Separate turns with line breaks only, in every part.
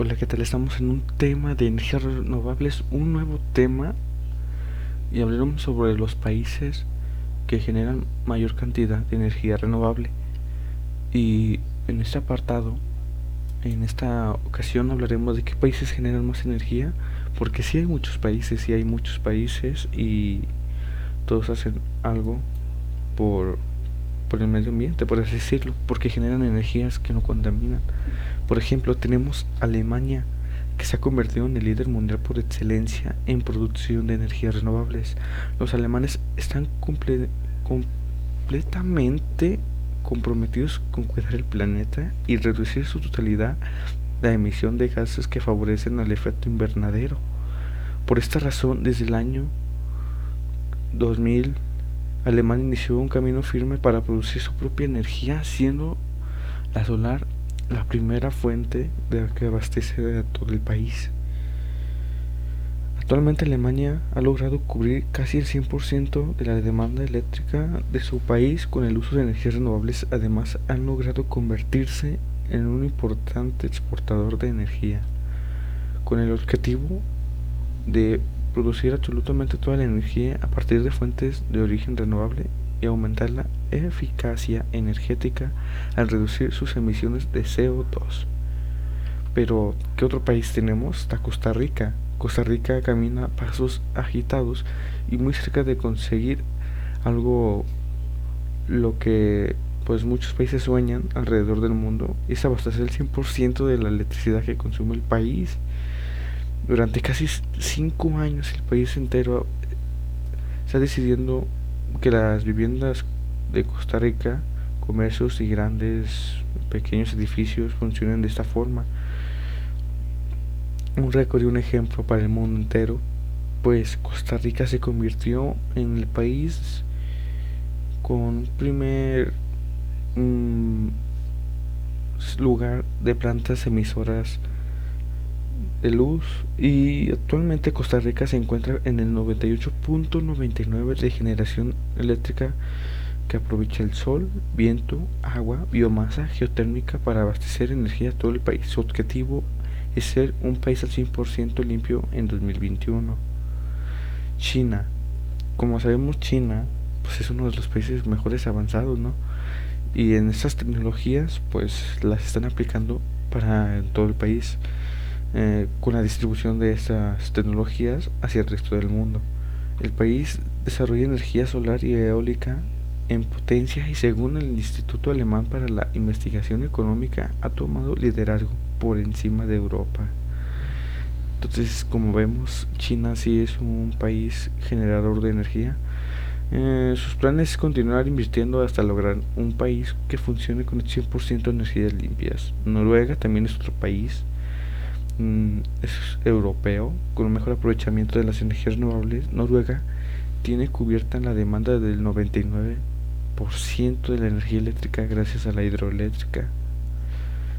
Hola, ¿qué tal? Estamos en un tema de energías renovables, un nuevo tema y hablaremos sobre los países que generan mayor cantidad de energía renovable. Y en este apartado, en esta ocasión hablaremos de qué países generan más energía, porque sí hay muchos países, sí hay muchos países y todos hacen algo por, por el medio ambiente, por así decirlo, porque generan energías que no contaminan. Por ejemplo, tenemos Alemania, que se ha convertido en el líder mundial por excelencia en producción de energías renovables. Los alemanes están completamente comprometidos con cuidar el planeta y reducir su totalidad la emisión de gases que favorecen al efecto invernadero. Por esta razón, desde el año 2000, Alemania inició un camino firme para producir su propia energía, siendo la solar la primera fuente de la que abastece a todo el país. Actualmente Alemania ha logrado cubrir casi el 100% de la demanda eléctrica de su país con el uso de energías renovables. Además, han logrado convertirse en un importante exportador de energía, con el objetivo de producir absolutamente toda la energía a partir de fuentes de origen renovable y aumentar la eficacia energética al reducir sus emisiones de CO2. Pero, ¿qué otro país tenemos? Está Costa Rica. Costa Rica camina pasos agitados y muy cerca de conseguir algo lo que pues muchos países sueñan alrededor del mundo es abastecer el 100% de la electricidad que consume el país. Durante casi 5 años el país entero está decidiendo que las viviendas de Costa Rica, comercios y grandes, pequeños edificios funcionen de esta forma. Un récord y un ejemplo para el mundo entero, pues Costa Rica se convirtió en el país con primer mm, lugar de plantas emisoras de luz y actualmente Costa Rica se encuentra en el 98.99 de generación eléctrica que aprovecha el sol, viento, agua, biomasa geotérmica para abastecer energía a todo el país. Su objetivo es ser un país al 100% limpio en 2021. China. Como sabemos, China pues es uno de los países mejores avanzados, ¿no? Y en estas tecnologías pues las están aplicando para todo el país. Eh, con la distribución de estas tecnologías hacia el resto del mundo. El país desarrolla energía solar y eólica en potencia y según el Instituto Alemán para la Investigación Económica ha tomado liderazgo por encima de Europa. Entonces, como vemos, China sí es un país generador de energía. Eh, sus planes es continuar invirtiendo hasta lograr un país que funcione con el 100% de energías limpias. Noruega también es otro país Es europeo, con un mejor aprovechamiento de las energías renovables, Noruega tiene cubierta la demanda del 99% de la energía eléctrica gracias a la hidroeléctrica.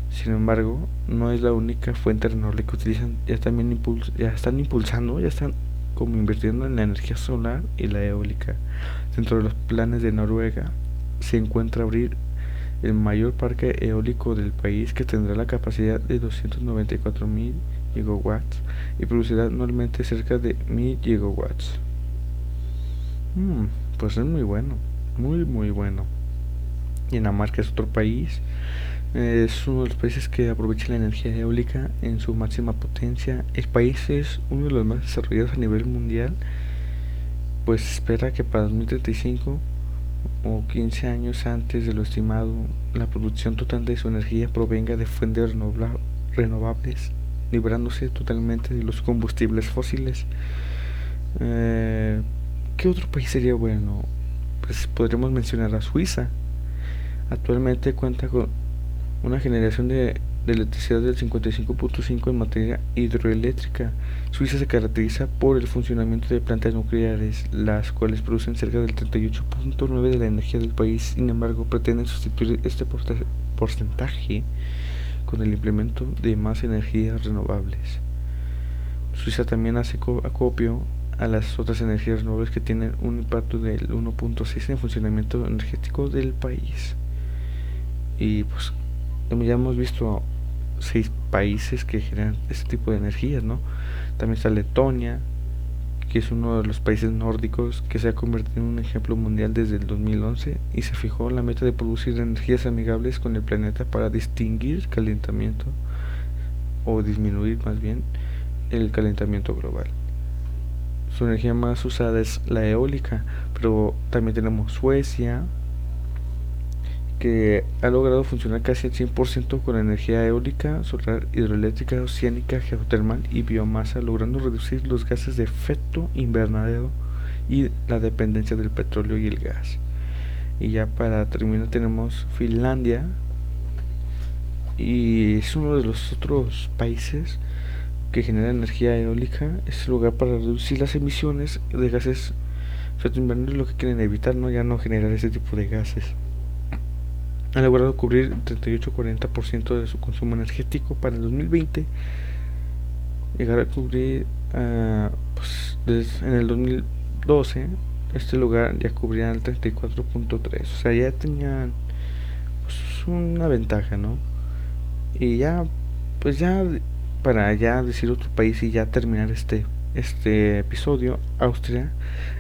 Sin embargo, no es la única fuente renovable que utilizan, ya también ya están impulsando, ya están como invirtiendo en la energía solar y la eólica. Dentro de los planes de Noruega se encuentra abrir el mayor parque eólico del país que tendrá la capacidad de 294.000 gigawatts y producirá anualmente cerca de 1.000 gigawatts. Mm, pues es muy bueno, muy muy bueno. Dinamarca es otro país, es uno de los países que aprovecha la energía eólica en su máxima potencia. El país es uno de los más desarrollados a nivel mundial, pues espera que para 2035 o 15 años antes de lo estimado, la producción total de su energía provenga de fuentes renovables, librándose totalmente de los combustibles fósiles. Eh, ¿Qué otro país sería bueno? Pues podríamos mencionar a Suiza. Actualmente cuenta con una generación de de electricidad del 55.5 en materia hidroeléctrica. Suiza se caracteriza por el funcionamiento de plantas nucleares, las cuales producen cerca del 38.9 de la energía del país. Sin embargo, pretenden sustituir este porcentaje con el implemento de más energías renovables. Suiza también hace acopio a las otras energías renovables que tienen un impacto del 1.6 en el funcionamiento energético del país. Y pues ya hemos visto seis países que generan este tipo de energías, ¿no? También está Letonia, que es uno de los países nórdicos que se ha convertido en un ejemplo mundial desde el 2011 y se fijó la meta de producir energías amigables con el planeta para distinguir calentamiento o disminuir más bien el calentamiento global. Su energía más usada es la eólica, pero también tenemos Suecia, que ha logrado funcionar casi al 100% con energía eólica, solar, hidroeléctrica, oceánica, geotermal y biomasa, logrando reducir los gases de efecto invernadero y la dependencia del petróleo y el gas. Y ya para terminar tenemos Finlandia, y es uno de los otros países que genera energía eólica, es el lugar para reducir las emisiones de gases efecto invernadero, lo que quieren evitar, ¿no? ya no generar ese tipo de gases ha logrado cubrir 38-40% de su consumo energético para el 2020 llegar a cubrir uh, pues, en el 2012 este lugar ya cubría el 34.3 o sea ya tenían pues, una ventaja no y ya pues ya para ya decir otro país y ya terminar este este episodio Austria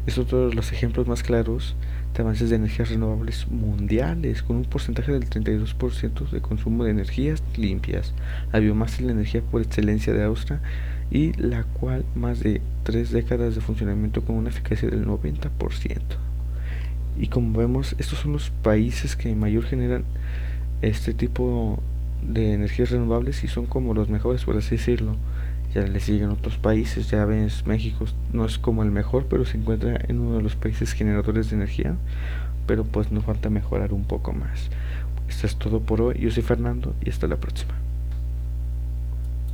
es otro de los ejemplos más claros de avances de energías renovables mundiales, con un porcentaje del 32% de consumo de energías limpias. La biomasa es la energía por excelencia de Austria y la cual más de tres décadas de funcionamiento con una eficacia del 90%. Y como vemos, estos son los países que mayor generan este tipo de energías renovables y son como los mejores, por así decirlo ya le siguen otros países, ya ves, México no es como el mejor, pero se encuentra en uno de los países generadores de energía, pero pues nos falta mejorar un poco más. Esto es todo por hoy, yo soy Fernando y hasta la próxima.